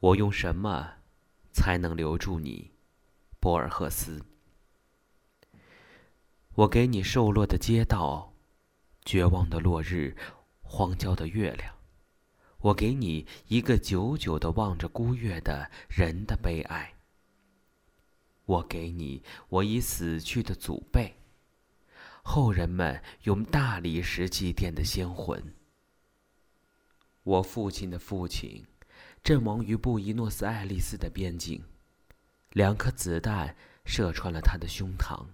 我用什么才能留住你，博尔赫斯？我给你瘦落的街道，绝望的落日，荒郊的月亮。我给你一个久久的望着孤月的人的悲哀。我给你我已死去的祖辈，后人们用大理石祭奠的先魂。我父亲的父亲，阵亡于布宜诺斯艾利斯的边境，两颗子弹射穿了他的胸膛，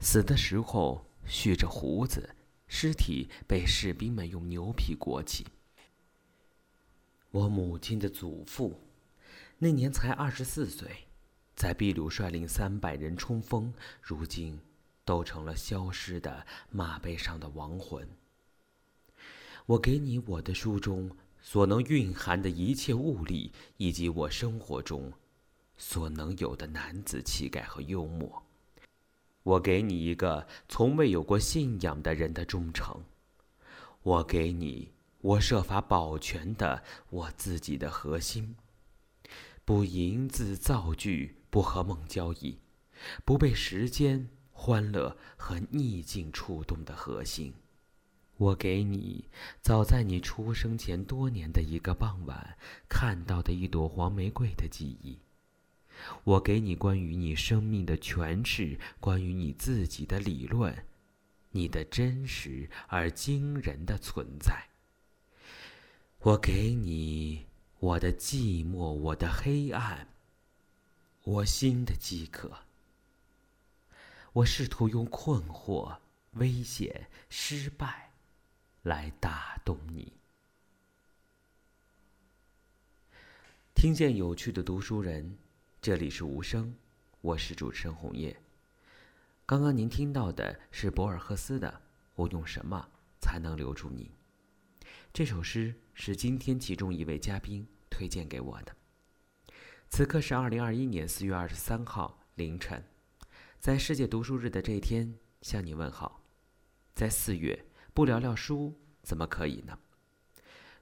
死的时候蓄着胡子，尸体被士兵们用牛皮裹起。我母亲的祖父，那年才二十四岁，在秘鲁率领三百人冲锋，如今都成了消失的马背上的亡魂。我给你我的书中所能蕴含的一切物力，以及我生活中所能有的男子气概和幽默。我给你一个从未有过信仰的人的忠诚。我给你我设法保全的我自己的核心，不淫字造句，不和梦交易，不被时间、欢乐和逆境触动的核心。我给你，早在你出生前多年的一个傍晚看到的一朵黄玫瑰的记忆。我给你关于你生命的诠释，关于你自己的理论，你的真实而惊人的存在。我给你我的寂寞，我的黑暗，我心的饥渴。我试图用困惑、危险、失败。来打动你。听见有趣的读书人，这里是无声，我是主持人红叶。刚刚您听到的是博尔赫斯的《我用什么才能留住你》。这首诗是今天其中一位嘉宾推荐给我的。此刻是二零二一年四月二十三号凌晨，在世界读书日的这一天向你问好。在四月。不聊聊书怎么可以呢？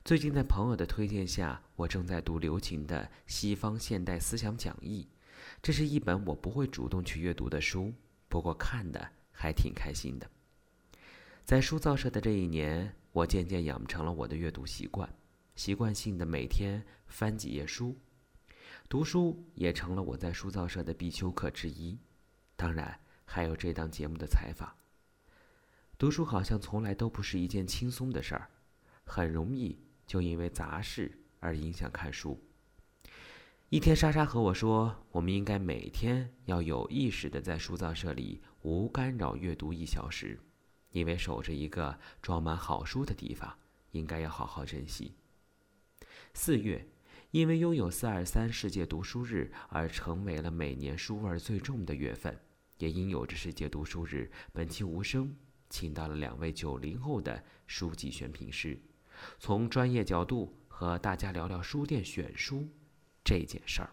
最近在朋友的推荐下，我正在读刘擎的《西方现代思想讲义》，这是一本我不会主动去阅读的书，不过看的还挺开心的。在书造社的这一年，我渐渐养成了我的阅读习惯，习惯性的每天翻几页书，读书也成了我在书造社的必修课之一。当然，还有这档节目的采访。读书好像从来都不是一件轻松的事儿，很容易就因为杂事而影响看书。一天，莎莎和我说，我们应该每天要有意识的在书造社里无干扰阅读一小时，因为守着一个装满好书的地方，应该要好好珍惜。四月，因为拥有四二三世界读书日而成为了每年书味最重的月份，也因有着世界读书日，本期无声。请到了两位九零后的书籍选品师，从专业角度和大家聊聊书店选书这件事儿。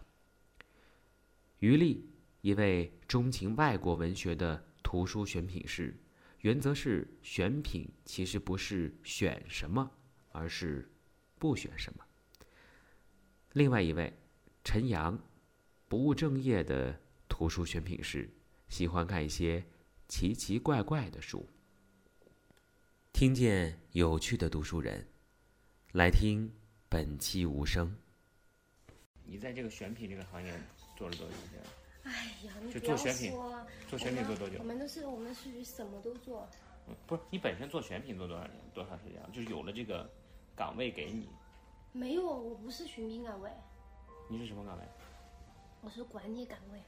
于丽，一位钟情外国文学的图书选品师，原则是选品其实不是选什么，而是不选什么。另外一位陈阳，不务正业的图书选品师，喜欢看一些奇奇怪怪的书。听见有趣的读书人，来听本期无声。你在这个选品这个行业做了多久时间？哎呀，就做选品，做选品做多久？我们都是我们属于什么都做。嗯，不是你本身做选品做多少年？多长时间？就是有了这个岗位给你。没有，我不是选品岗位。你是什么岗位？我是管理岗位，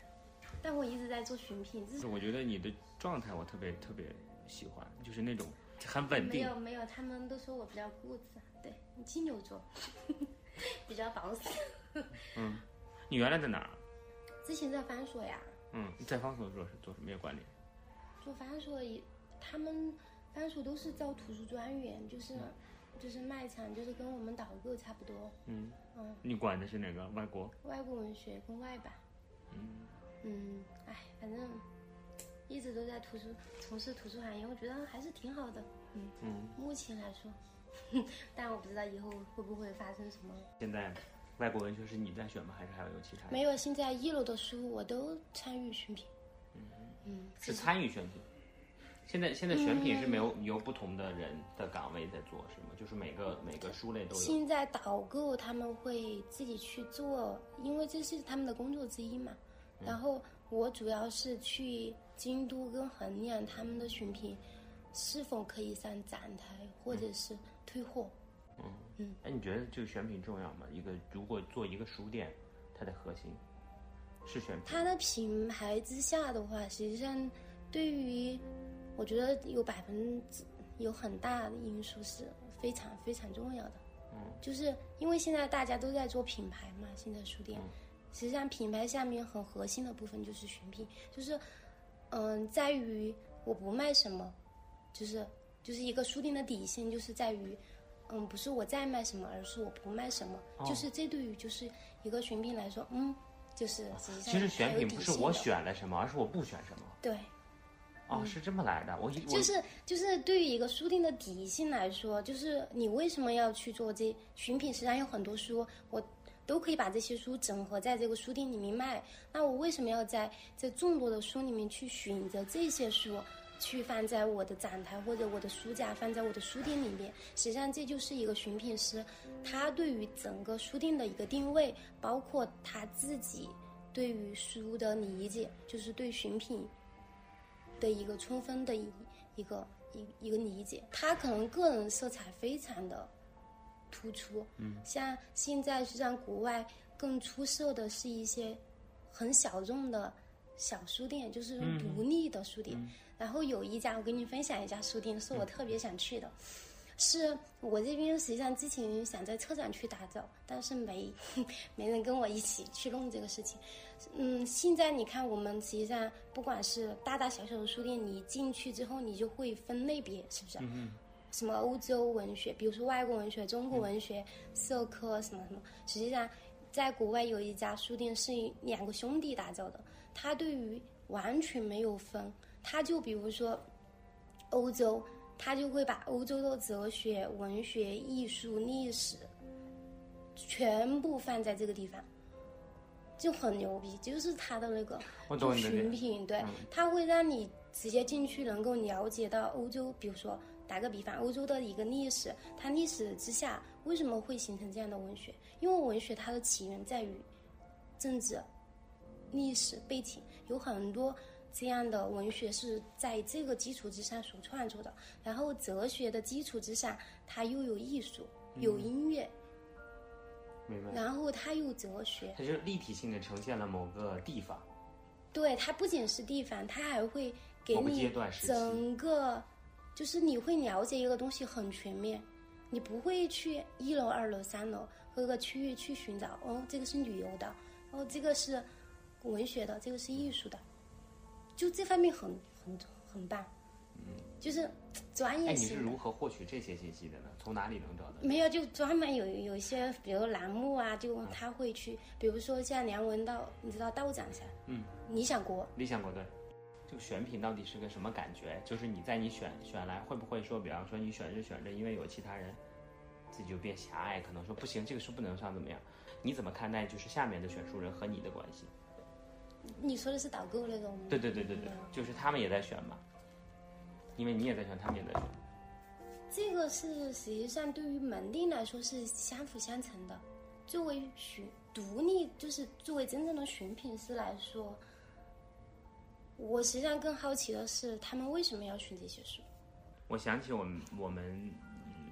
但我一直在做选品。是我觉得你的状态我特别特别喜欢，就是那种。很稳定。没有没有，他们都说我比较固执，对，金牛座，比较保守。嗯，你原来在哪儿？之前在方所呀。嗯，在方所做是做什么管理？做方所也，他们方所都是招图书专员，就是就是卖场，就是跟我们导购差不多。嗯嗯。你管的是哪个？外国？外国文学跟外版。嗯嗯，哎，反正。一直都在图书从事图书行业，我觉得还是挺好的。嗯嗯，目前来说，但我不知道以后会不会发生什么。现在外国文学是你在选吗？还是还有其他人？没有，现在一楼的书我都参与选品。嗯，是参与选品。现在现在选品是没有由不同的人的岗位在做，是吗？就是每个每个书类都有。现在导购他们会自己去做，因为这是他们的工作之一嘛。然后我主要是去京都跟衡量他们的选品是否可以上展台，或者是退货。嗯嗯。哎，你觉得这个选品重要吗？一个如果做一个书店，它的核心是选品。它的品牌之下的话，实际上对于。我觉得有百分之有很大的因素是非常非常重要的，嗯，就是因为现在大家都在做品牌嘛，现在书店，实际上品牌下面很核心的部分就是选品，就是，嗯，在于我不卖什么，就是就是一个书店的底线就是在于，嗯，不是我在卖什么，而是我不卖什么，就是这对于就是一个选品来说，嗯，就是其实选品不是我选了什么，而是我不选什么，对。哦，是这么来的。我就是就是对于一个书店的底性来说，就是你为什么要去做这选品？实际上有很多书，我都可以把这些书整合在这个书店里面卖。那我为什么要在这众多的书里面去选择这些书，去放在我的展台或者我的书架，放在我的书店里面？实际上这就是一个选品师，他对于整个书店的一个定位，包括他自己对于书的理解，就是对选品。的一个充分的一一个一一个理解，他可能个人色彩非常的突出，嗯，像现在实际上国外更出色的是一些很小众的小书店，就是独立的书店。然后有一家我跟你分享一家书店，是我特别想去的，是我这边实际上之前想在车展去打造，但是没 没人跟我一起去弄这个事情。嗯，现在你看，我们实际上不管是大大小小的书店，你进去之后，你就会分类别，是不是？嗯什么欧洲文学，比如说外国文学、中国文学、社科什么什么。实际上，在国外有一家书店是两个兄弟打造的，他对于完全没有分，他就比如说欧洲，他就会把欧洲的哲学、文学、艺术、历史全部放在这个地方。就很牛逼，就是他的那个选品，对，他会让你直接进去能够了解到欧洲，比如说打个比方，欧洲的一个历史，它历史之下为什么会形成这样的文学？因为文学它的起源在于政治、历史背景，有很多这样的文学是在这个基础之上所创作的。然后哲学的基础之上，它又有艺术，有音乐。然后它又哲学，它就立体性的呈现了某个地方。对，它不仅是地方，它还会给你整个，就是你会了解一个东西很全面。你不会去一楼、二楼、三楼各个区域去寻找，哦，这个是旅游的，哦，这个是文学的，这个是艺术的，就这方面很很很棒。嗯，就是专业性。哎，你是如何获取这些信息的呢？从哪里能找到？没有，就专门有有一些，比如栏目啊，就他会去，比如说像梁文道，你知道道长噻？嗯。理想国。理想国对。这个选品到底是个什么感觉？就是你在你选选来，会不会说，比方说你选着选着，因为有其他人，自己就变狭隘，可能说不行，这个书不能上，怎么样？你怎么看待就是下面的选书人和你的关系？你说的是导购那种？对对对对对，就是他们也在选嘛。因为你也在选，他们也在选。这个是实际上对于门店来说是相辅相成的。作为选独立，就是作为真正的选品师来说，我实际上更好奇的是他们为什么要选这些书。我想起我们我们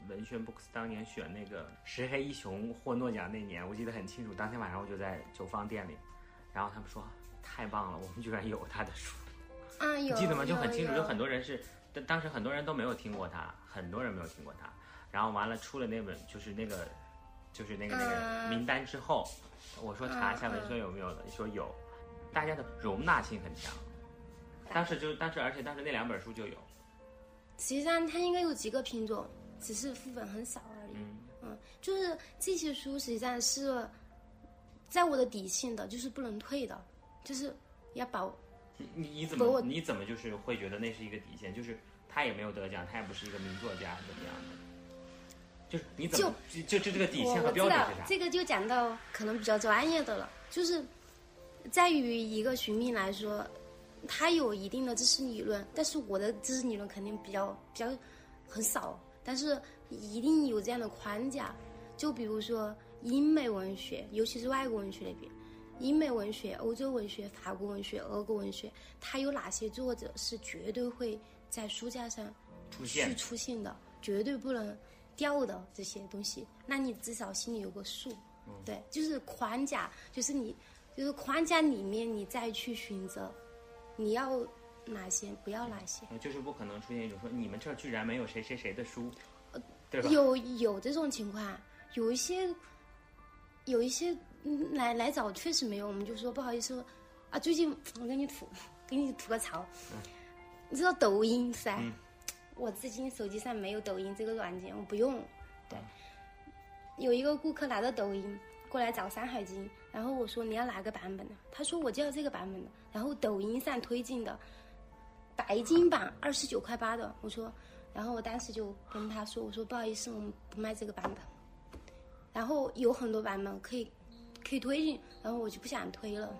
文轩 books 当年选那个石黑一雄获诺奖那年，我记得很清楚。当天晚上我就在九方店里，然后他们说太棒了，我们居然有他的书。啊，有记得吗？就很清楚，有很多人是。当当时很多人都没有听过他，很多人没有听过他。然后完了出了那本，就是那个，就是那个那个名单之后，我说查一下文轩有没有的，说有，大家的容纳性很强。当时就当时，而且当时那两本书就有。实际上它应该有几个品种，只是副本很少而已。嗯，就是这些书实际上是在我的底线的，就是不能退的，就是要保。你你怎么你怎么就是会觉得那是一个底线？就是他也没有得奖，他也不是一个名作家，怎么样的？就是你怎么就就就这个底线和标准是啥？这个就讲到可能比较专业的了，就是在于一个寻觅来说，它有一定的知识理论，但是我的知识理论肯定比较比较很少，但是一定有这样的框架。就比如说英美文学，尤其是外国文学那边，英美文学、欧洲文学、法国文学、俄国文学，它有哪些作者是绝对会在书架上出现去出现的，绝对不能掉的这些东西，那你至少心里有个数。嗯对，就是框架，就是你，就是框架里面你再去选择，你要哪些，不要哪些。呃就是不可能出现一种说你们这儿居然没有谁谁谁的书，对吧？有有这种情况，有一些，有一些嗯来来找确实没有，我们就说不好意思啊，最近我给你吐，给你吐个槽，你知道抖音噻？嗯我自己手机上没有抖音这个软件，我不用。对，有一个顾客拿着抖音过来找《山海经》，然后我说你要哪个版本的？他说我就要这个版本的。然后抖音上推荐的白金版二十九块八的，我说，然后我当时就跟他说，我说不好意思，我们不卖这个版本。然后有很多版本可以可以推荐，然后我就不想推了。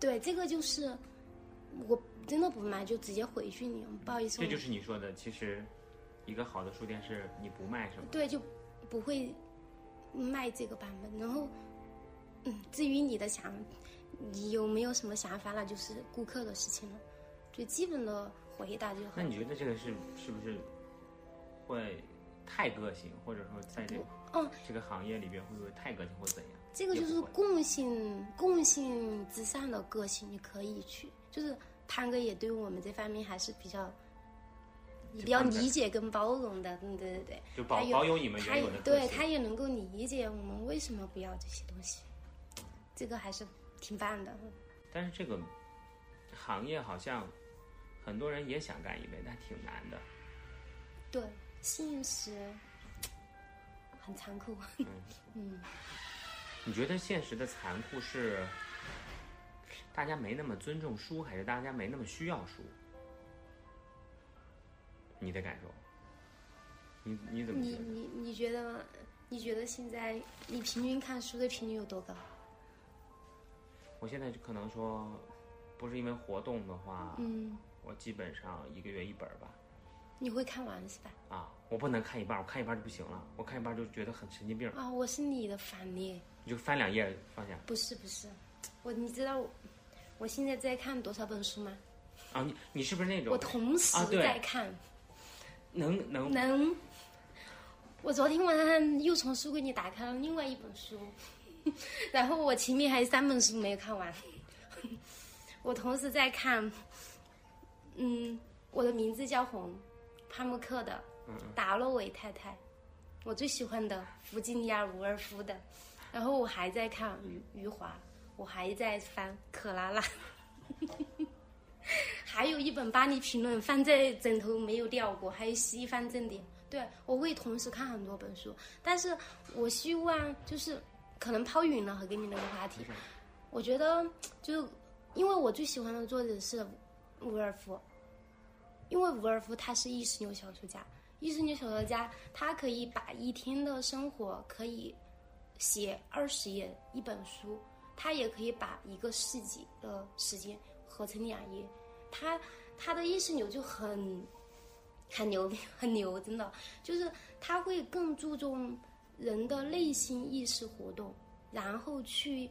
对，这个就是我真的不卖，就直接回去你，不好意思，这就是你说的，其实一个好的书店是你不卖是吗，对，就不会卖这个版本。然后，嗯，至于你的想，你有没有什么想法，那就是顾客的事情了。最基本的回答就好那。你觉得这个是是不是会太个性，或者说在这个嗯，这个行业里边会不会太个性或怎样？这个就是共性，共性之上的个性，你可以去。就是潘哥也对我们这方面还是比较。比较理解跟包容的，嗯，对对对，就保保有你们原有的对他也能够理解我们为什么不要这些东西，这个还是挺棒的。但是这个行业好像很多人也想干一杯，但挺难的。对，现实很残酷。嗯，你觉得现实的残酷是大家没那么尊重书，还是大家没那么需要书？你的感受？你你怎么觉得？你你你觉得你觉得现在你平均看书的频率有多高？我现在就可能说，不是因为活动的话，嗯，我基本上一个月一本儿吧。你会看完是吧？啊，我不能看一半，我看一半就不行了，我看一半就觉得很神经病，啊，我是你的反例，你就翻两页放下。不是不是，我你知道我我现在在看多少本书吗？啊，你你是不是那种我同时在看，能能能。我昨天晚上又从书柜里打开了另外一本书，然后我前面还有三本书没有看完。我同时在看，嗯，我的名字叫红，帕慕克的达洛维太太，我最喜欢的弗吉尼亚·伍尔夫的，然后我还在看余余华，我还在翻克拉拉。还有一本《巴黎评论》放在枕头没有掉过，还有《西方正典》。对，我会同时看很多本书，但是我希望就是可能抛远了和跟你那个话题，我觉得就因为我最喜欢的作者是伍尔夫，因为伍尔夫他是意识流小说家，意识流小说家他可以把一天的生活可以写二十页一本书，他也可以把一个世纪的时间合成两页，他他的意识流就很很牛逼，很牛，真的。就是他会更注重人的内心意识活动，然后去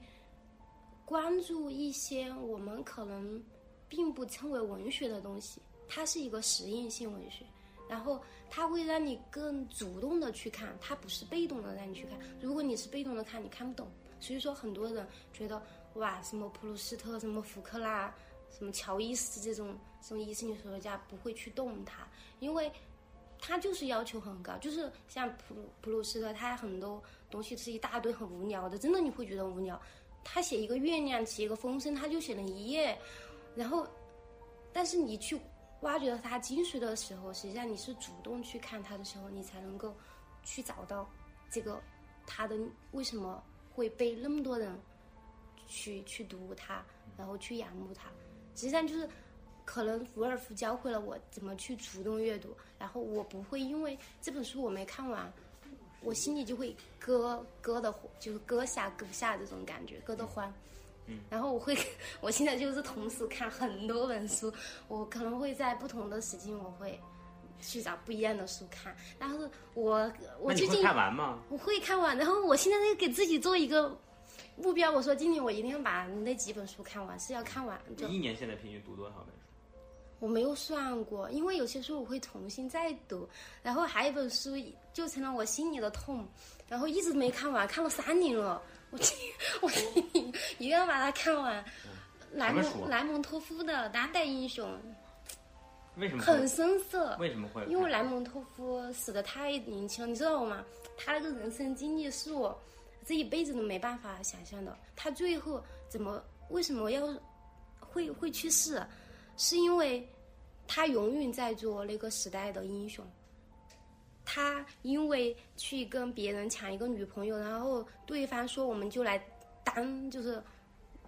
关注一些我们可能并不称为文学的东西，它是一个实验性文学。然后它会让你更主动的去看，它不是被动的让你去看。如果你是被动的看，你看不懂。所以说，很多人觉得哇，什么普鲁斯特、什么福克纳、什么乔伊斯这种这种意识流小说家不会去动它，因为他就是要求很高。就是像普普鲁斯特，他很多东西是一大堆很无聊的，真的你会觉得无聊。他写一个月亮，写一个风声，他就写了一页，然后，但是你去挖掘到他精髓的时候，实际上你是主动去看他的时候，你才能够去找到这个他的为什么会被那么多人去去读它，然后去仰慕它。实际上就是可能伍尔夫教会了我怎么去主动阅读，然后我不会因为这本书我没看完，我心里就会割割的，就是割下割不下这种感觉，割的慌。嗯，然后我会，我现在就是同时看很多本书，我可能会在不同的时间，我会去找不一样的书看。然后我我最近看完吗？我会看完，然后我现在在给自己做一个目标，我说今年我一定要把那几本书看完，是要看完就你一年现在平均读多少本书？我没有算过，因为有些书我会重新再读，然后还有一本书就成了我心里的痛，然后一直没看完，看了三年了，我 我一定要把它看完。莱蒙莱蒙托夫的《当代英雄为什》么很会？深色，为什么会？因为莱蒙托夫死的太年轻了，你知道吗？他那个人生经历是我这一辈子都没办法想象的。他最后怎么为什么要会会去世？是因为他永远在做那个时代的英雄。他因为去跟别人抢一个女朋友，然后对方说我们就来单就是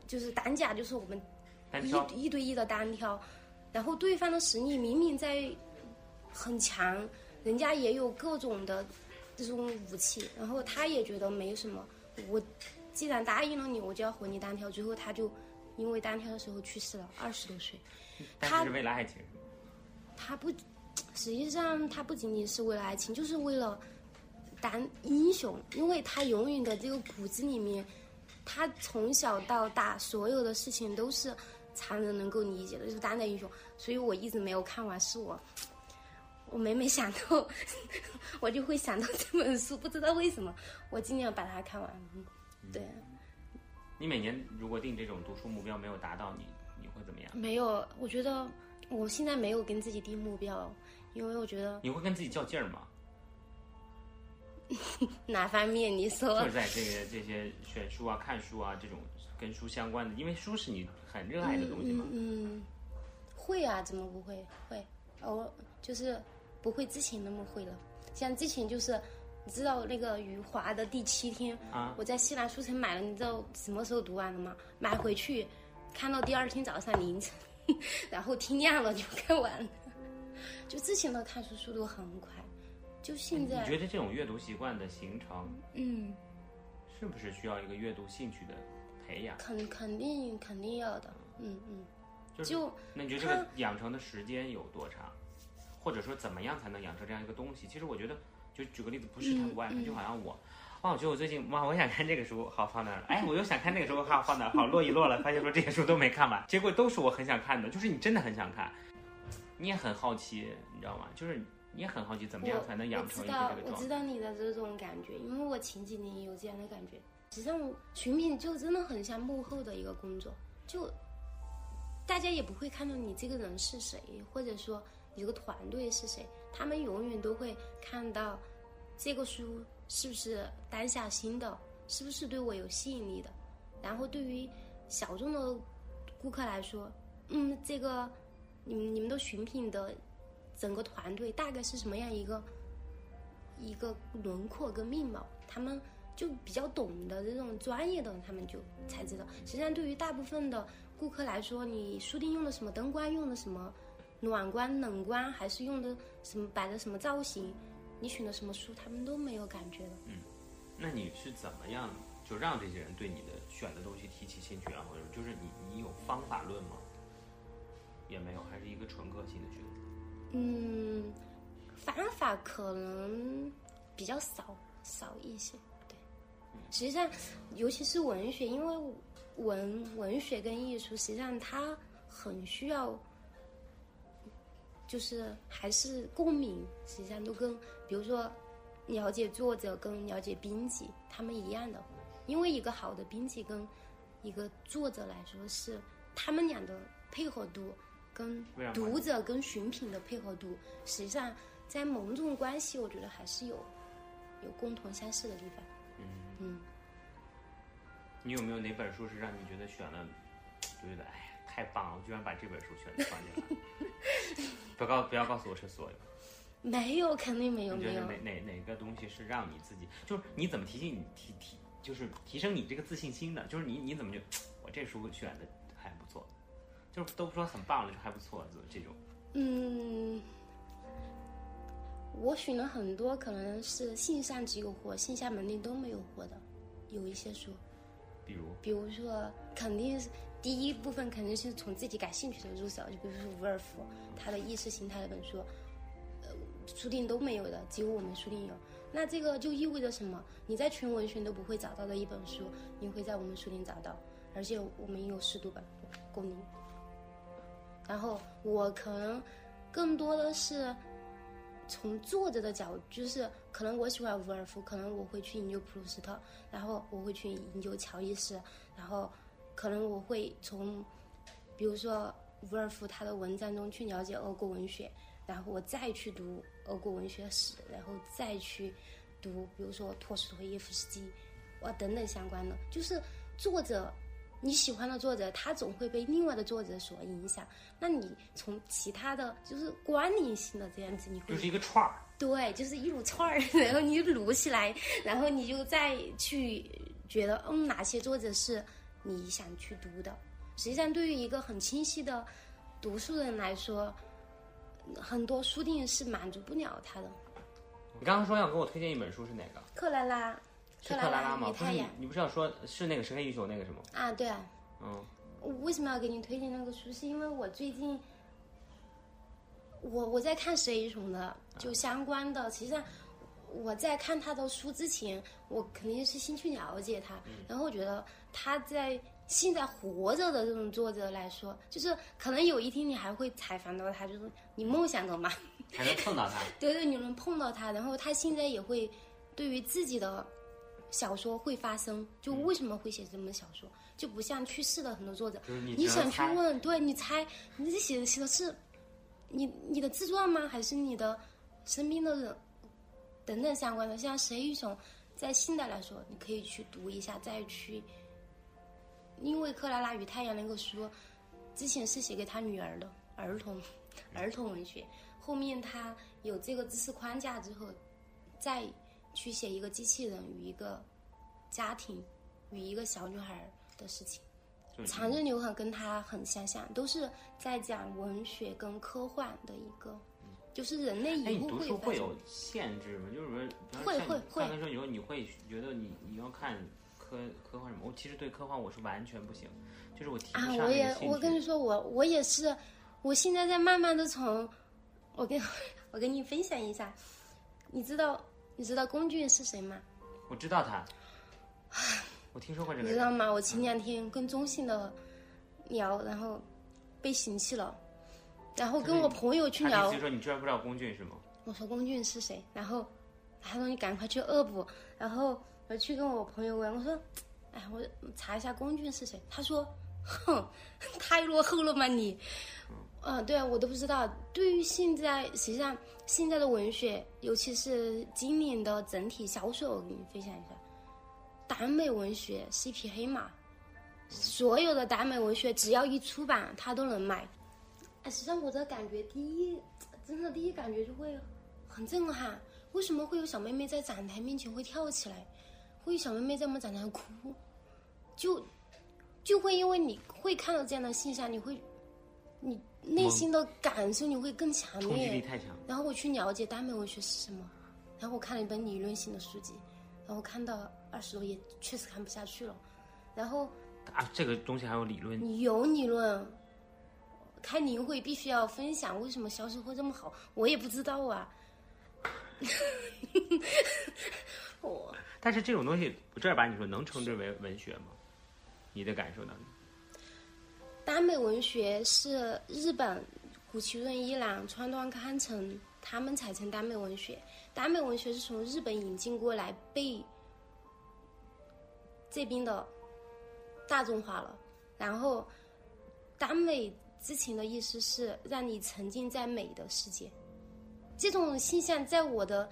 就是单价，就是我们一一对一的单挑，然后对方的实力明明在很强，人家也有各种的这种武器，然后他也觉得没什么，我既然答应了你，我就要和你单挑，最后他就因为单挑的时候去世了，二十多岁。他但是是为了爱情。他不，实际上他不仅仅是为了爱情，就是为了当英雄，因为他永远的这个骨子里面，他从小到大所有的事情都是常人能够理解的，就是当代英雄。所以我一直没有看完，是我。我每每想到，我就会想到这本书，不知道为什么，我尽量把它看完。嗯对，你每年如果定这种读书目标没有达到，你你会怎么样？没有，我觉得我现在没有跟自己定目标，因为我觉得你会跟自己较劲儿吗？哪方面你说就是在这个这些选书啊、看书啊这种跟书相关的，因为书是你很热爱的东西嘛。嗯，嗯会啊，怎么不会？会，哦，就是不会之前那么会了。像之前就是，你知道那个《余华》的第七天，啊我在西南书城买了，你知道什么时候读完了吗？买回去，看到第二天早上凌晨，然后天亮了就看完了。就之前的看书速度很快，就现在你，觉得这种阅读习惯的形成，嗯，是不是需要一个阅读兴趣的培养？肯肯定肯定要的，嗯嗯，就是就那你觉得这个养成的时间有多长？或者说怎么样才能养成这样一个东西？其实我觉得，就举个例子，不是他不爱看，就好像我，哇，我觉得我最近哇，我想看这个书，好放那儿了，哎，我又想看那个书，好放那儿，好落一落了，发现说这些书都没看完，结果都是我很想看的，就是你真的很想看，你也很好奇，你知道吗？就是你也很好奇怎么样才能养成一个我知道这个状态。我知道你的这种感觉，因为我前几年也有这样的感觉。实际上，寻觅就真的很像幕后的一个工作，就大家也不会看到你这个人是谁，或者说你这个团队是谁，他们永远都会看到这个书是不是当下新的，是不是对我有吸引力的。然后对于小众的顾客来说，嗯，这个你们你们的寻品的整个团队大概是什么样一个一个轮廓跟面貌，他们就比较懂的这种专业的，他们就才知道。实际上，对于大部分的顾客来说，你书店用的什么灯光，用的什么暖光、冷光，还是用的什么摆的什么造型，你选的什么书，他们都没有感觉的。嗯那你是怎么样就让这些人对你的选的东西提起兴趣啊？或者就是你你有方法论吗？也没有，还是一个纯个性的选择。嗯，方法可能比较少少一些，对。实际上，尤其是文学，因为文文学跟艺术，实际上它很需要，就是还是共鸣，实际上都跟比如说了解作者跟了解编辑他们一样的，因为一个好的编辑跟一个作者来说是他们俩的配合度。跟读者跟寻品的配合度，实际上在某种关系，我觉得还是有有共同相似的地方。嗯，嗯，你有没有哪本书是让你觉得选了，就觉得哎呀太棒了，我居然把这本书选放进来？不告不要告诉我是所有，没有，肯定没有，没有。你觉得哪哪哪个东西是让你自己，就是你怎么提醒你提提，就是提升你这个自信心的？就是你你怎么就 我这书选的还不错？就是都说很棒了，就还不错，就这种。嗯，我选了很多，可能是线上只有货，线下门店都没有货的，有一些书，比如比如说，肯定是第一部分肯定是从自己感兴趣的入手，就比如说伍尔夫他的意识形态那本书，呃，书店都没有的，只有我们书店有。那这个就意味着什么？你在全文学都不会找到的一本书，你会在我们书店找到，而且我们有十读本供您。然后我可能更多的是从作者的角，就是可能我喜欢伍尔夫，可能我会去研究普鲁斯特，然后我会去研究乔伊斯，然后可能我会从比如说伍尔夫他的文章中去了解俄国文学，然后我再去读俄国文学史，然后再去读比如说托斯托耶夫斯基，哇等等相关的，就是作者。你喜欢的作者，他总会被另外的作者所影响。那你从其他的就是关联性的这样子，你会就是一个串儿，对，就是一撸串儿，然后你撸起来，然后你就再去觉得，嗯，哪些作者是你想去读的。实际上，对于一个很清晰的读书人来说，很多书店是满足不了他的。你刚刚说要给我推荐一本书是哪个？克拉拉，是克拉拉拉吗？不是你不是要说是那个神黑英雄那个什么？啊，对啊。嗯，我为什么要给你推荐那个书？是因为我最近，我我在看石英雄的就相关的，实际上我在看他的书之前，我肯定是先去了解他，然后我觉得他在现在活着的这种作者来说，就是可能有一天你还会采访到他，就是你梦想的嘛，还能碰到他。对对，你能碰到他，然后他现在也会对于自己的小说会发生，就为什么会写这本小说，就不像去世的很多作者，你你想去问，对你猜，你这写的写的是你你的自传吗？还是你的身边的人等等相关的？像石黑一雄，在现代来说，你可以去读一下，再去，因为《克拉拉与太阳》那个书，之前是写给他女儿的儿童儿童文学，后面他有这个知识框架之后，再去写一个机器人与一个家庭与一个小女孩的事情。就是长日留痕跟他很相像，都是在讲文学跟科幻的一个，就是人类以后会会有限制吗？就是说，会会会刚才说，你说你会觉得你你要看科科幻什么？我其实对科幻我是完全不行，就是我啊，上我也我跟你说，我我也是，我现在在慢慢的从，我跟 我跟你分享一下，你知道你知道龚俊是谁吗？我知道他，我听说过这你个人。知道吗？我前两天跟中信的聊，然后被嫌弃了，然后跟我朋友去聊他的意思，是说你居然不知道龚俊是吗？我说龚俊是谁？然后他说你赶快去恶补，然后我去跟我朋友问，我说，哎，我查一下龚俊是谁？他说，哼，太落后了嘛你？嗯，对啊，我都不知道。对于现在，实际上现在的文学，尤其是今年的整体销售，我给你分享一下，耽美文学是一匹黑马，所有的耽美文学只要一出版，它都能卖。哎，实际上我的感觉，第一，真的第一感觉就会很震撼。为什么会有小妹妹在展台面前会跳起来？会有小妹妹在我们展台哭？就就会因为你会看到这样的现象，你会你内心的感受你会更强冲击力烈。太强。然后我去了解耽美文学是什么，然后我看了一本理论性的书籍，然后看到二十多页，确实看不下去了。然后啊，这个东西还有理论，你有理论，开年会必须要分享，为什么销售会这么好？我也不知道啊。我但是这种东西，我正儿八经说，能称之为文学吗？你的感受当中，耽美文学是日本古崎润一郎、川端康成他们才称耽美文学。耽美文学是从日本引进过来，被这边的大众化了。然后，耽美之前的意思是让你沉浸在美的世界。这种现象在我的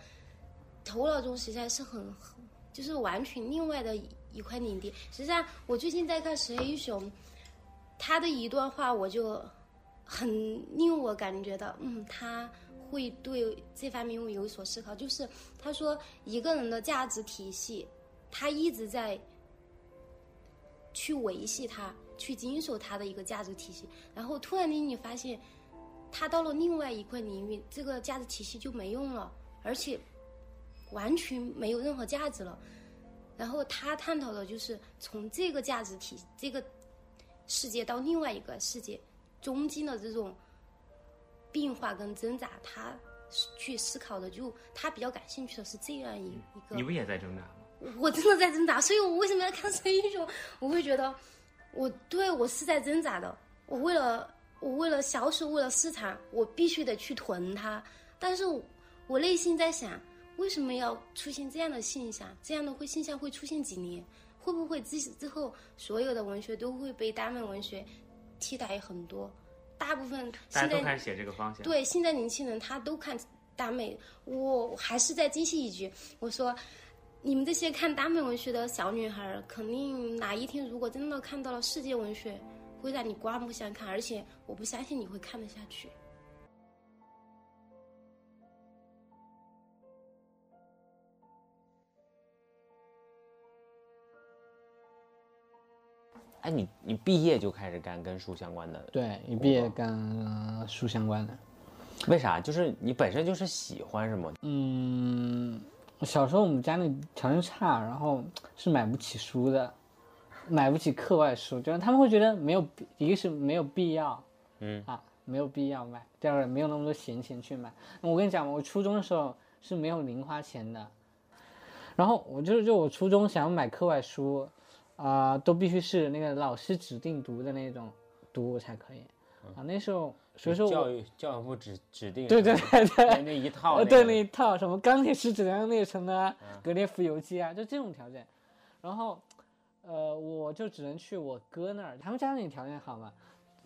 头脑中实在是很，很就是完全另外的一一块领地。实际上，我最近在看石黑一雄，他的一段话，我就很令我感觉到，嗯，他会对这方面我有所思考。就是他说，一个人的价值体系，他一直在去维系他，去经受他的一个价值体系，然后突然间你发现，他到了另外一块领域，这个价值体系就没用了，而且完全没有任何价值了。然后他探讨的就是从这个价值体这个世界到另外一个世界中间的这种变化跟挣扎，他去思考的就他比较感兴趣的是这样一一个。你不也在挣扎吗？我真的在挣扎，所以我为什么要看《神英雄》？我会觉得，我对我是在挣扎的。我为了我为了销售，为了市场，我必须得去囤它。但是我我内心在想，为什么要出现这样的现象？这样的会现象会出现几年？会不会之之后所有的文学都会被耽美文学替代很多？大部分现在大家都开始写这个方向。对现在年轻人他都看耽美，我还是在惊喜一句，我说。你们这些看耽美文学的小女孩，肯定哪一天如果真的看到了世界文学，会让你刮目相看，而且我不相信你会看得下去。哎，你你毕业就开始干跟书相关的？对，一毕业干呃书相关的。为啥？就是你本身就是喜欢是吗？嗯，小时候我们家那条件差，然后是买不起书的，买不起课外书，就是他们会觉得没有必，一个是没有必要，嗯啊，没有必要买；第二个没有那么多闲钱去买。我跟你讲，我初中的时候是没有零花钱的，然后我就是就我初中想要买课外书，啊、都必须是那个老师指定读的那种读物才可以，啊，那时候所以说我教育教育部指指定对对对对那那一套对那一套什么钢铁是怎样炼成的啊，格列佛游记啊，就这种条件。然后，呃，我就只能去我哥那儿，他们家里条件好嘛，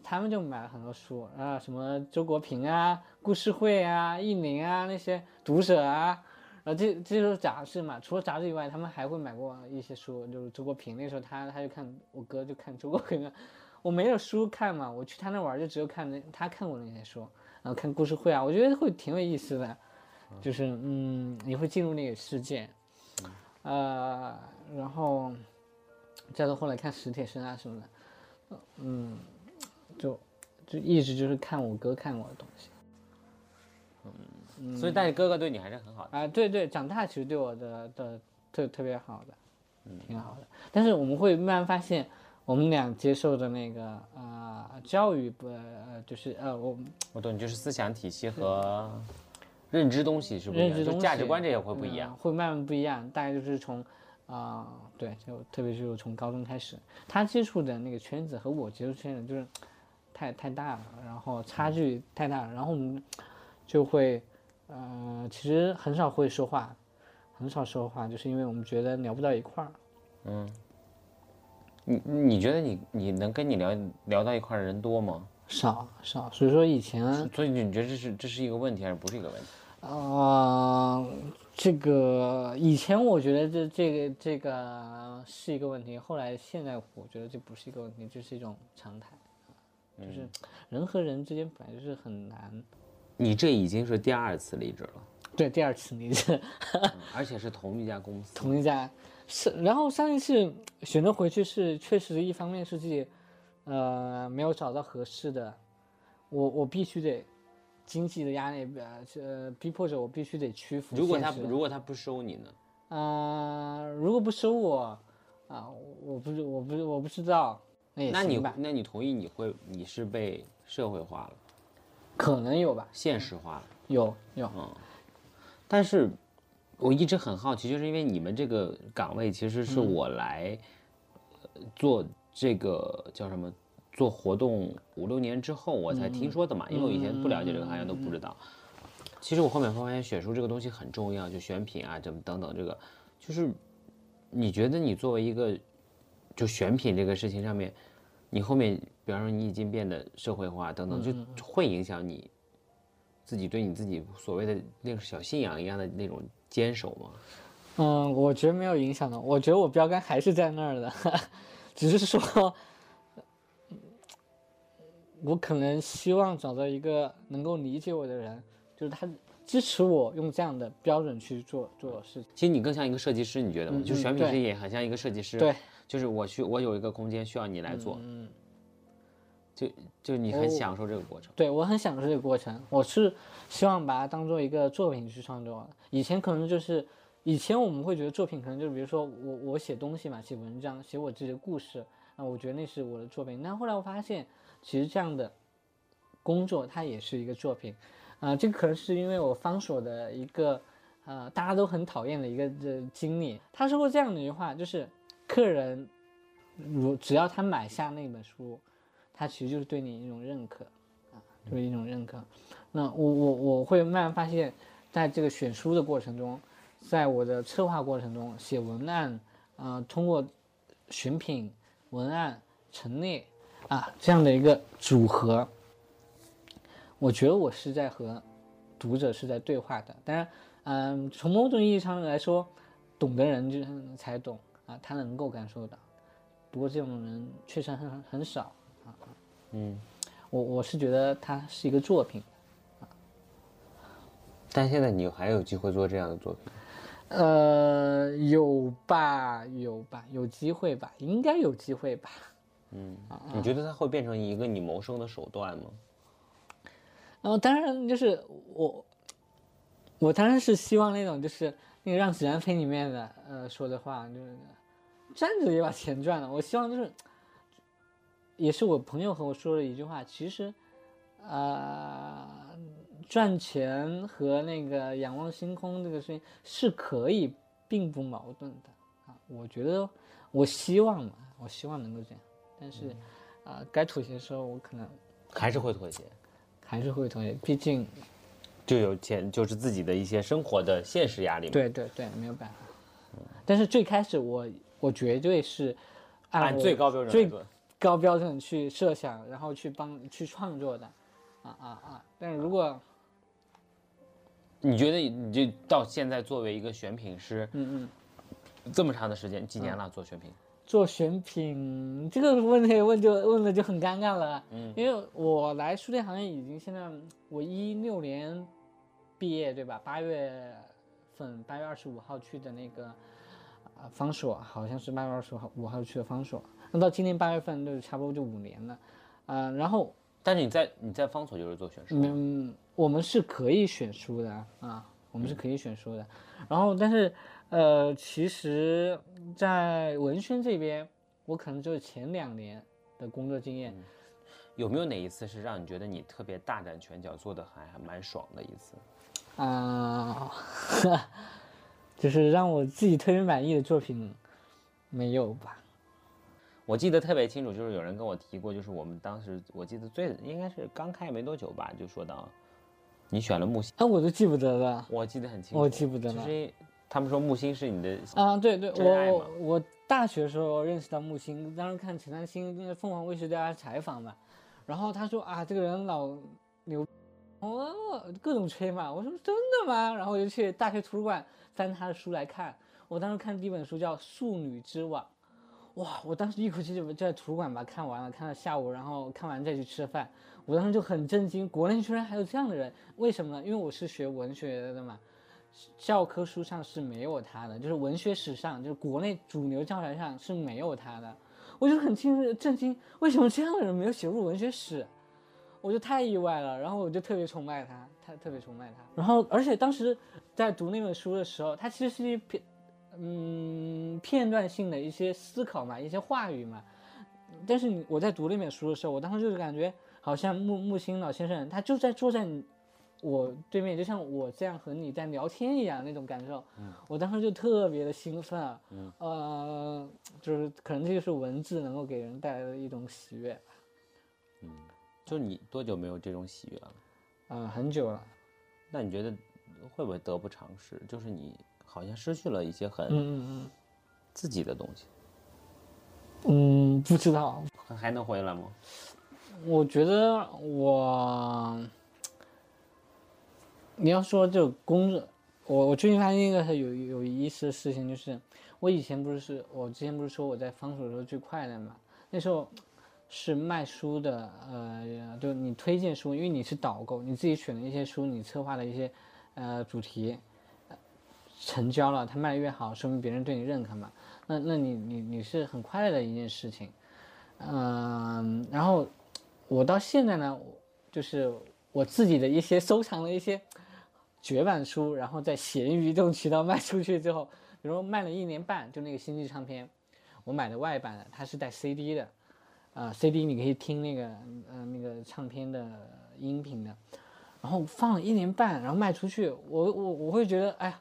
他们就买了很多书啊，什么周国平啊、故事会啊、意林啊那些读者啊，然后这这就是杂志嘛。除了杂志以外，他们还会买过一些书，就是周国平那时候他他就看我哥就看周国平啊，我没有书看嘛，我去他那玩就只有看那他看过的那些书，然后看故事会啊，我觉得会挺有意思的，就是嗯，你会进入那个世界，呃，然后再到后来看史铁生啊什么的，嗯，就就一直就是看我哥看过的东西所以但是哥哥对你还是很好的。啊，对对，长大其实对我的的特特别好的，挺好的，但是我们会慢慢发现。我们俩接受的那个呃教育不呃就是呃我我懂，你就是思想体系和认知东西是不一样，认知东西就价值观这些会不一嗯样。会慢慢不一样。大概就是从啊、对，就特别就是从高中开始，他接触的那个圈子和我接触圈子就是太太大了，然后差距太大了，然后我们就会呃其实很少会说话，很少说话，就是因为我们觉得聊不到一块儿。嗯你你觉得你你能跟你聊聊到一块儿的人多吗？少少，所以说以前所以你觉得这是这是一个问题还是不是一个问题？呃，这个以前我觉得这这个这个是一个问题，后来现在我觉得这不是一个问题，这是一种常态，就是人和人之间本来就是很难。你这已经是第二次离职了，对，第二次离职，嗯而且是同一家公司。同一家是，然后上一次选择回去是确实一方面是自己呃没有找到合适的，我我必须得经济的压力呃呃逼迫着我必须得屈服。如果他如果他不收你呢？啊，如果不收我，啊，我不是我不我不知道，那也那你行吧，那你同意你会你是被社会化了，可能有吧，现实化了。有有，但是我一直很好奇，就是因为你们这个岗位其实是我来、呃做这个叫什么做活动五六年之后我才听说的嘛，因为我以前不了解这个行业都不知道。其实我后面会发现选书这个东西很重要，就选品啊，怎么等等这个，就是你觉得你作为一个就选品这个事情上面，你后面比方说你已经变得社会化等等，就会影响你自己对你自己所谓的那个小信仰一样的那种坚守吗？嗯，我觉得没有影响的，我觉得我标杆还是在那儿的，只是说，我可能希望找到一个能够理解我的人，就是他支持我用这样的标准去做做事情。其实你更像一个设计师，你觉得吗？就选品对师也很像一个设计师。对，就是我需我有一个空间需要你来做，嗯，就就你很享受这个过程。对我很享受这个过程，我是希望把它当做一个作品去创作。以前可能就是，以前我们会觉得作品可能就是比如说我我写东西嘛，写文章，写我自己的故事，啊，我觉得那是我的作品。但后来我发现，其实这样的工作它也是一个作品，啊、这个可能是因为我方所的一个呃大家都很讨厌的一个呃经历。他说过这样的一句话，就是客人如只要他买下那本书，他其实就是对你一种认可。啊就是一种认可。那我我我会慢慢发现，在这个选书的过程中，在我的策划过程中，写文案，呃，通过选品、文案、陈列啊这样的一个组合，我觉得我是在和读者是在对话的。当然，嗯、从某种意义上来说，懂的人就是才懂啊，他能够感受到。不过这种人确实很很少。嗯，我我是觉得它是一个作品，但现在你还有机会做这样的作品，呃，有吧，有吧，有机会吧，应该有机会吧。嗯你觉得它会变成一个你谋生的手段吗？然后当然就是我，我当然是希望那种就是那个《让子弹飞》里面的呃说的话，就是站着也把钱赚了。我希望就是，也是我朋友和我说的一句话，其实，呃，赚钱和那个仰望星空这个事情是可以并不矛盾的啊。我觉得我希望嘛，我希望能够这样，但是啊、该妥协的时候我可能还是会妥协？还是会妥协，毕竟。就有钱，就是自己的一些生活的现实压力嘛。，对对对，没有办法。但是最开始我我绝对是按按最高标准。高标准去设想，然后去帮去创作的，啊啊啊！但是如果你觉得你就到现在作为一个选品师，嗯嗯这么长的时间，几年了做选品？做选品这个问题问就问的就很尴尬了，嗯因为我来书店行业已经现在我一六年毕业对吧？八月份八月二十五号去的那个啊方所，好像是八月二十五号去的方所，那到今年八月份就是差不多就五年了，啊、然后但是你在你在方所就是做选书，嗯，我们是可以选书的啊，我们是可以选书的。然后，但是呃，其实，在文轩这边，我可能就是前两年的工作经验。有没有哪一次是让你觉得你特别大展拳脚，做的还还蛮爽的一次？啊、就是让我自己特别满意的作品，没有吧？我记得特别清楚，就是有人跟我提过，就是我们当时我记得最应该是刚开没多久吧，就说到你选了木星，啊，我都记不得了。我记得很清楚，我记不得了就是他们说木星是你的，啊，对对，我我我大学的时候认识到木星，当时看陈丹青那个凤凰卫视对他采访嘛，然后他说啊，这个人老牛，哦，各种吹嘛，我说真的吗？然后我就去大学图书馆翻他的书来看，我当时看第一本书叫《庶女之网》，哇，我当时一口气就就在图书馆吧看完了，看到下午，然后看完再去吃饭，我当时就很震惊，国内居然还有这样的人，为什么呢？因为我是学文学的嘛。教科书上是没有他的，就是文学史上，就是国内主流教材上是没有他的。我就很惊震惊，为什么这样的人没有写入文学史？我就太意外了，然后我就特别崇拜他，他特别崇拜他。然后，而且当时在读那本书的时候，他其实是一篇，嗯，片段性的一些思考嘛，一些话语嘛。但是你我在读那本书的时候，我当时就是感觉好像木木心老先生他就在坐在你我对面，就像我这样和你在聊天一样那种感受。我当时就特别的兴奋啊，呃，就是可能这就是文字能够给人带来的一种喜悦吧。就是你多久没有这种喜悦了？啊、很久了，那你觉得会不会得不偿失？就是你好像失去了一些很嗯嗯自己的东西，嗯嗯，不知道，还还能回来吗？我觉得我，你要说这个工作，我我最近发现一个很有有意思的事情，就是我以前不是是我之前不是说我在方所的时候最快乐嘛，那时候是卖书的，呃，就你推荐书，因为你是导购，你自己选的一些书，你策划的一些呃主题，呃成交了，他卖的越好，说明别人对你认可嘛。那那你你你是很快乐的一件事情，嗯，然后我到现在呢，就是我自己的一些收藏的一些绝版书，然后在闲鱼这种渠道卖出去之后，比如说卖了一年半，就那个星际唱片，我买的外版的，它是带 CD 的，啊、c d 你可以听那个呃那个唱片的音频的，然后放了一年半，然后卖出去，我我我会觉得，哎呀，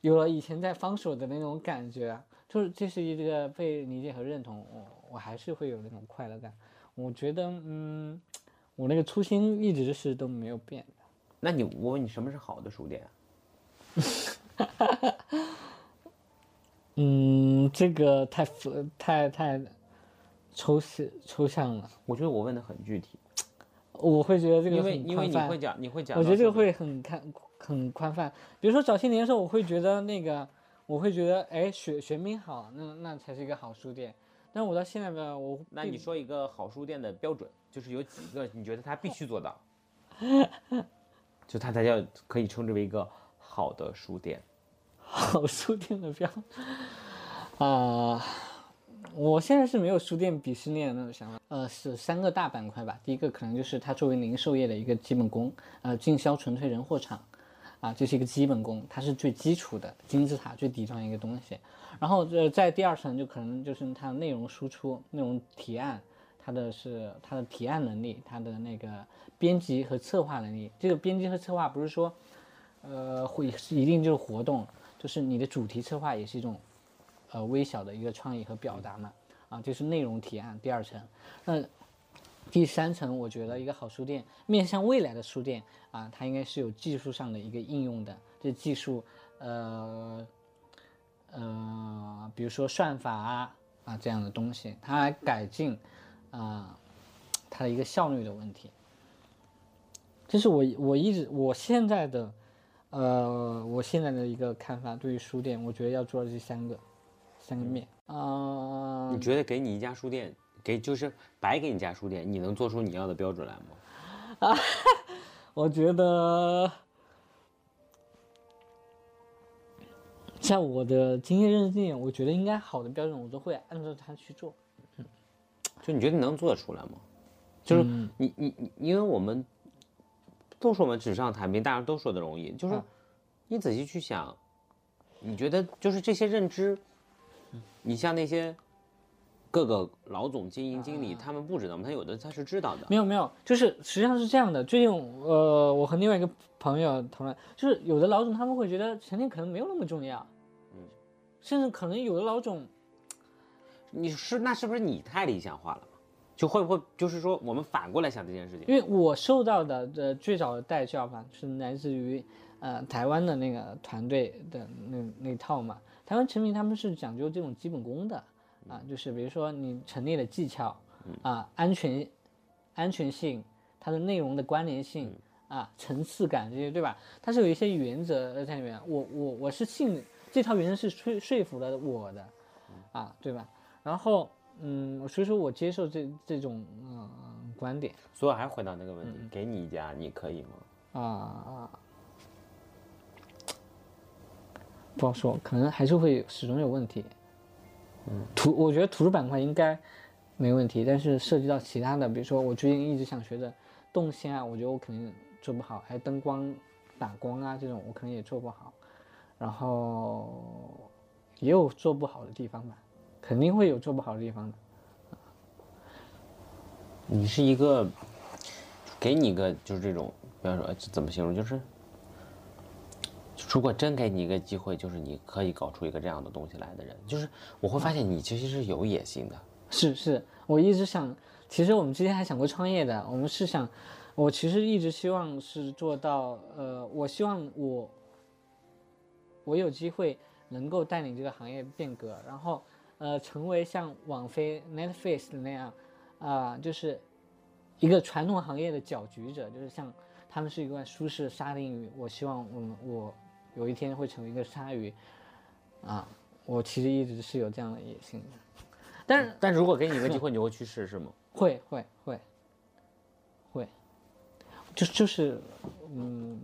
有了以前在方所的那种感觉啊，就是这是一个被理解和认同，我我还是会有那种快乐感。我觉得，嗯，我那个初心一直是都没有变的。那你我问你，什么是好的书店？嗯，这个太复太太抽象抽象了，我觉得我问的很具体，我会觉得这个因为因为你会讲，你会讲我觉得这个会很看很宽泛。比如说早些年的时候，我会觉得那个，我会觉得，哎，学学名好，那那才是一个好书店。但我到现在吧，我那你说一个好书店的标准，就是有几个你觉得它必须做到，就它才叫可以称之为一个好的书店。好书店的标啊、我现在是没有书店鄙视链的那种想法。呃，是三个大板块吧。第一个可能就是它作为零售业的一个基本功，呃，经销纯粹人货场，啊，这是一个基本功，它是最基础的金字塔最底端一个东西。然后呃，在第二层就可能就是它的内容输出、内容提案，它的是它的提案能力，它的那个编辑和策划能力。这个编辑和策划不是说，呃，会是一定就是活动，就是你的主题策划也是一种，呃，微小的一个创意和表达嘛。啊，就是内容提案第二层。那第三层，我觉得一个好书店面向未来的书店啊，它应该是有技术上的一个应用的。这技术，呃呃，比如说算法啊啊这样的东西，它来改进啊它的一个效率的问题。这是我我一直我现在的呃我现在的一个看法，对于书店，我觉得要做的这三个三个面啊、你觉得给你一家书店，给就是白给你家书店，你能做出你要的标准来吗？啊 我觉得，在我的经验认知里，我觉得应该好的标准，我都会按照它去做。就你觉得你能做得出来吗？就是嗯你你你，因为我们都说我们纸上谈兵，大家都说的容易，就是啊你仔细去想，你觉得就是这些认知，你像那些各个老总、经营经理，他们不知道吗？他有的他是知道的。没有没有，就是实际上是这样的。最近呃，我和另外一个朋友讨论，就是有的老总他们会觉得陈列可能没有那么重要，嗯，甚至可能有的老总你是那是不是你太理想化了？就会不会就是说我们反过来想这件事情？因为我受到的呃最早的带教吧，是来自于呃台湾的那个团队的那那套嘛。台湾成名他们是讲究这种基本功的啊，就是比如说你陈列的技巧啊，安全安全性，它的内容的关联性啊，层次感这些对吧？它是有一些原则在里面。我我我是信这套原则是说说服了我的啊，对吧？然后嗯，所以说我接受这这种嗯、观点。所以还是回到那个问题，给你一家你可以吗？啊，不好说，可能还是会始终有问题。嗯，图我觉得图书板块应该没问题，但是涉及到其他的，比如说我最近一直想学的动线啊，我觉得我肯定做不好，还有灯光打光啊这种，我可能也做不好。然后也有做不好的地方吧，肯定会有做不好的地方的。你是一个，给你一个就是这种，比方说怎么形容，就是如果真给你一个机会，就是你可以搞出一个这样的东西来的人，就是我会发现你其实是有野心的。是是，我一直想，其实我们之前还想过创业的，我们是想，我其实一直希望是做到，呃，我希望我，我有机会能够带领这个行业变革，然后，呃，成为像网飞、Netflix 那样，啊、就是一个传统行业的搅局者，就是像他们是一罐舒适的沙丁鱼，我希望我们我有一天会成为一个鲨鱼，啊，我其实一直是有这样的野心的。但是但如果给你一个机会，你会去试试吗？会会会会，就就是嗯，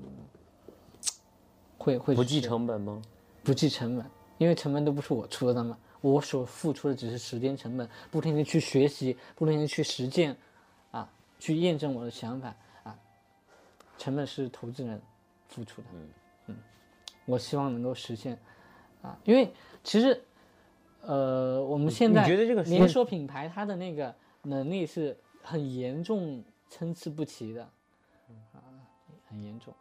会会不计成本吗？不计成本，因为成本都不是我出的嘛，我所付出的只是时间成本，不停的去学习，不停的去实践，啊，去验证我的想法啊，成本是投资人付出的，嗯我希望能够实现，啊，因为其实，呃，我们现你在觉得这个连锁品牌它的那个能力是很严重参差不齐的，啊，很严重。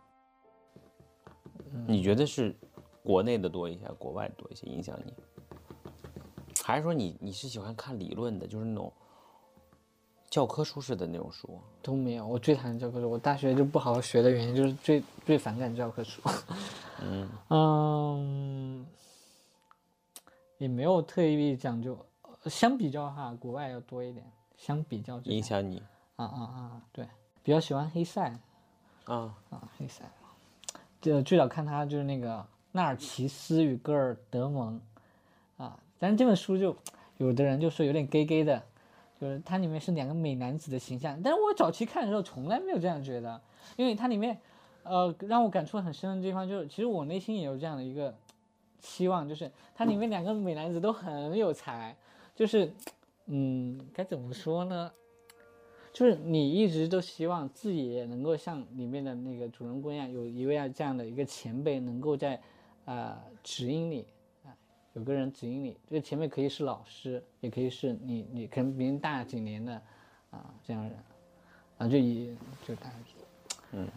你觉得是国内的多一些，国外多一些影响你？还是说你你是喜欢看理论的，就是那种教科书式的那种书？都没有，我最讨厌教科书。我大学就不好好学的原因就是最最反感教科书。嗯 嗯，也没有特意讲究。呃相比较哈，国外要多一点。相比较影响你啊啊啊，对，比较喜欢黑塞啊？啊，黑塞。就最早看他就是那个《纳尔齐斯与戈尔德蒙》啊，但是这本书就有的人就说有点 gay gay 的，就是它里面是两个美男子的形象，但是我早期看的时候从来没有这样觉得，因为它里面，呃，让我感触很深的地方就是，其实我内心也有这样的一个期望，就是它里面两个美男子都很有才，就是，嗯，该怎么说呢？就是你一直都希望自己能够像里面的那个主人公一样，有一位这样的一个前辈，能够在，啊、指引你，有个人指引你。这个前面可以是老师，也可以是你，你可能比你大几年的，啊、这样的人，啊，就以就大概嗯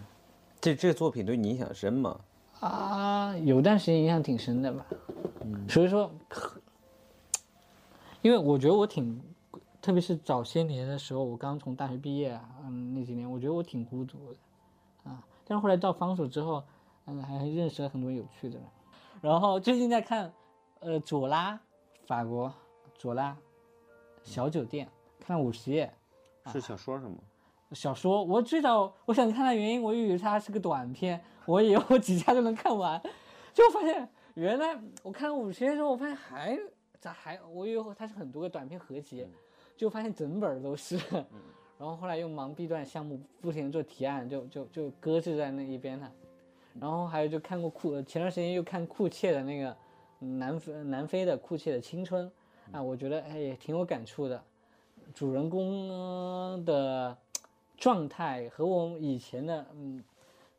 这这个作品对你影响深吗？啊，有段时间影响挺深的吧。所以说，因为我觉得我挺，特别是早些年的时候，我刚从大学毕业啊，嗯，那几年我觉得我挺孤独的，啊，但是后来到方所之后，嗯，还认识了很多有趣的人。然后最近在看，呃，左拉，法国左拉，小酒店，看了五十页，是小说是吗？小说，我最早我想看的原因，我以为它是个短片，我以为我几下就能看完，就发现原来我看了五十页之后，我发现还咋还，我以为它是很多个短片合集，就发现整本儿都是，然后后来又忙 B 段项目，不停地做提案，就就就搁置在那一边了。然后还有就看过库，前段时间又看库切的那个嗯南非南非的库切的青春，啊，我觉得哎也挺有感触的，主人公呃的状态和我以前的嗯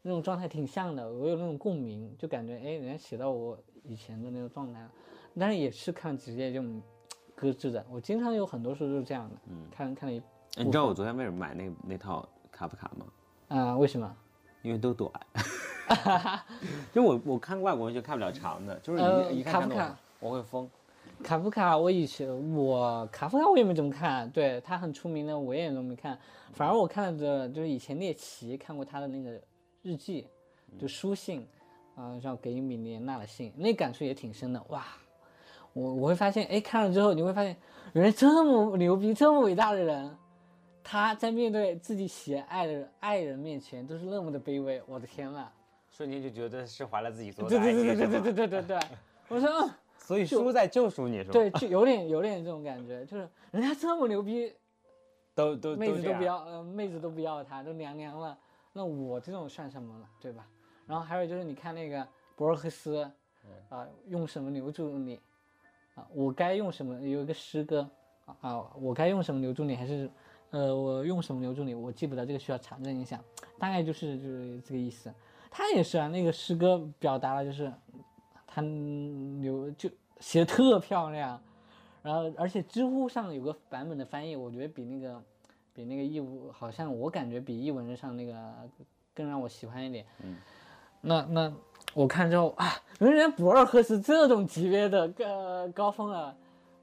那种状态挺像的，我有那种共鸣，就感觉哎人家写到我以前的那个状态了，但是也是看直接就嗯搁置的，我经常有很多书都是这样的，看看了一哎你知道我昨天为什么买那那套卡夫卡吗？啊、为什么？因为都短。就我我看外国文学看不了长的，就是一、呃一看看懂我会疯。卡夫卡，我以前我卡夫卡我也没怎么看，对他很出名的我也都没看，反而我看的就是以前猎奇看过他的那个日记，就书信，啊、像给米莲娜的信，那感触也挺深的。哇，我我会发现，哎，看了之后你会发现，原来这么牛逼、这么伟大的人，他在面对自己喜爱的人爱人面前都是那么的卑微，我的天呐！瞬间就觉得释怀了自己所有对的爱情，对对对对对对对对对，我说嗯。所以书在救赎你是吧？对，就有点有点这种感觉，就是人家这么牛逼，都都妹子都不要，呃，妹子都不要他，都凉凉了，那我这种算什么了，对吧？然后还有就是你看那个博尔赫斯，啊、用什么留住你？啊，我该用什么？有一个诗歌啊啊，我该用什么留住你？还是呃，我用什么留住你？我记不得，这个需要查证一下，大概就是就是这个意思。他也是啊，那个诗歌表达了就是他留就写的特漂亮，然后而且知乎上有个版本的翻译，我觉得比那个比那个译文好像我感觉比译文上那个更让我喜欢一点。嗯，那那我看之后啊，人家博尔赫斯这种级别的呃高峰了。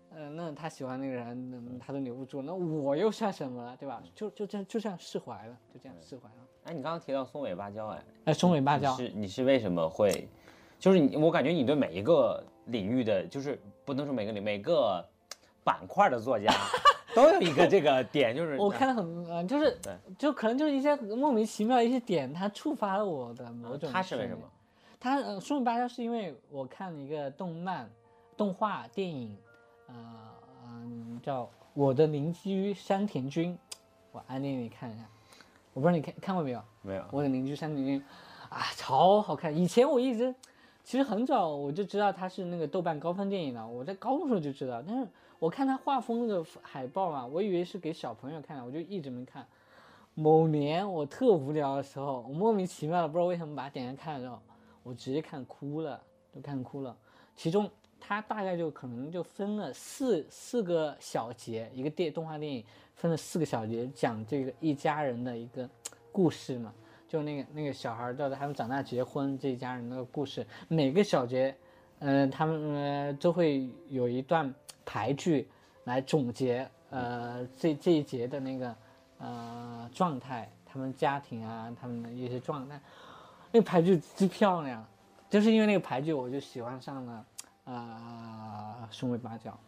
呃，那他喜欢那个人，嗯他都留不住，那我又算什么了，对吧？就就这样就这样释怀了，就这样释怀了。哎，你刚刚提到松尾芭蕉，哎，哎，松尾芭你蕉，是你是为什么会，就是你，我感觉你对每一个领域的，就是不能说每个领每个板块的作家 都有一个这个点，就是我看了很，呃，就是对就可能就是一些莫名其妙的一些点，它触发了我的某种。他是为什么？？他呃，松尾芭蕉是因为我看了一个动漫、动画、电影，呃嗯、叫《我的邻居山田君》，我安利你看一下。我不知道你看看过没有？没有，我的邻居山田君，啊，超好看！以前我一直其实很早我就知道它是那个豆瓣高分电影了，我在高中时候就知道，但是我看它画风那个海报嘛，我以为是给小朋友看的，我就一直没看。某年我特无聊的时候，我莫名其妙的不知道为什么把它点开看的时候，我直接看哭了，就看哭了。其中它大概就可能就分了四四个小节，一个电动画电影分了四个小节，讲这个一家人的一个故事嘛。就那个那个小孩到他们长大结婚这一家人的故事，每个小节，呃，他们呃都会有一段排剧来总结，呃，这这一节的那个。呃，状态，他们家庭啊，他们的一些状态，那个牌剧之漂亮，就是因为那个牌剧，我就喜欢上了，呃，松尾芭蕉。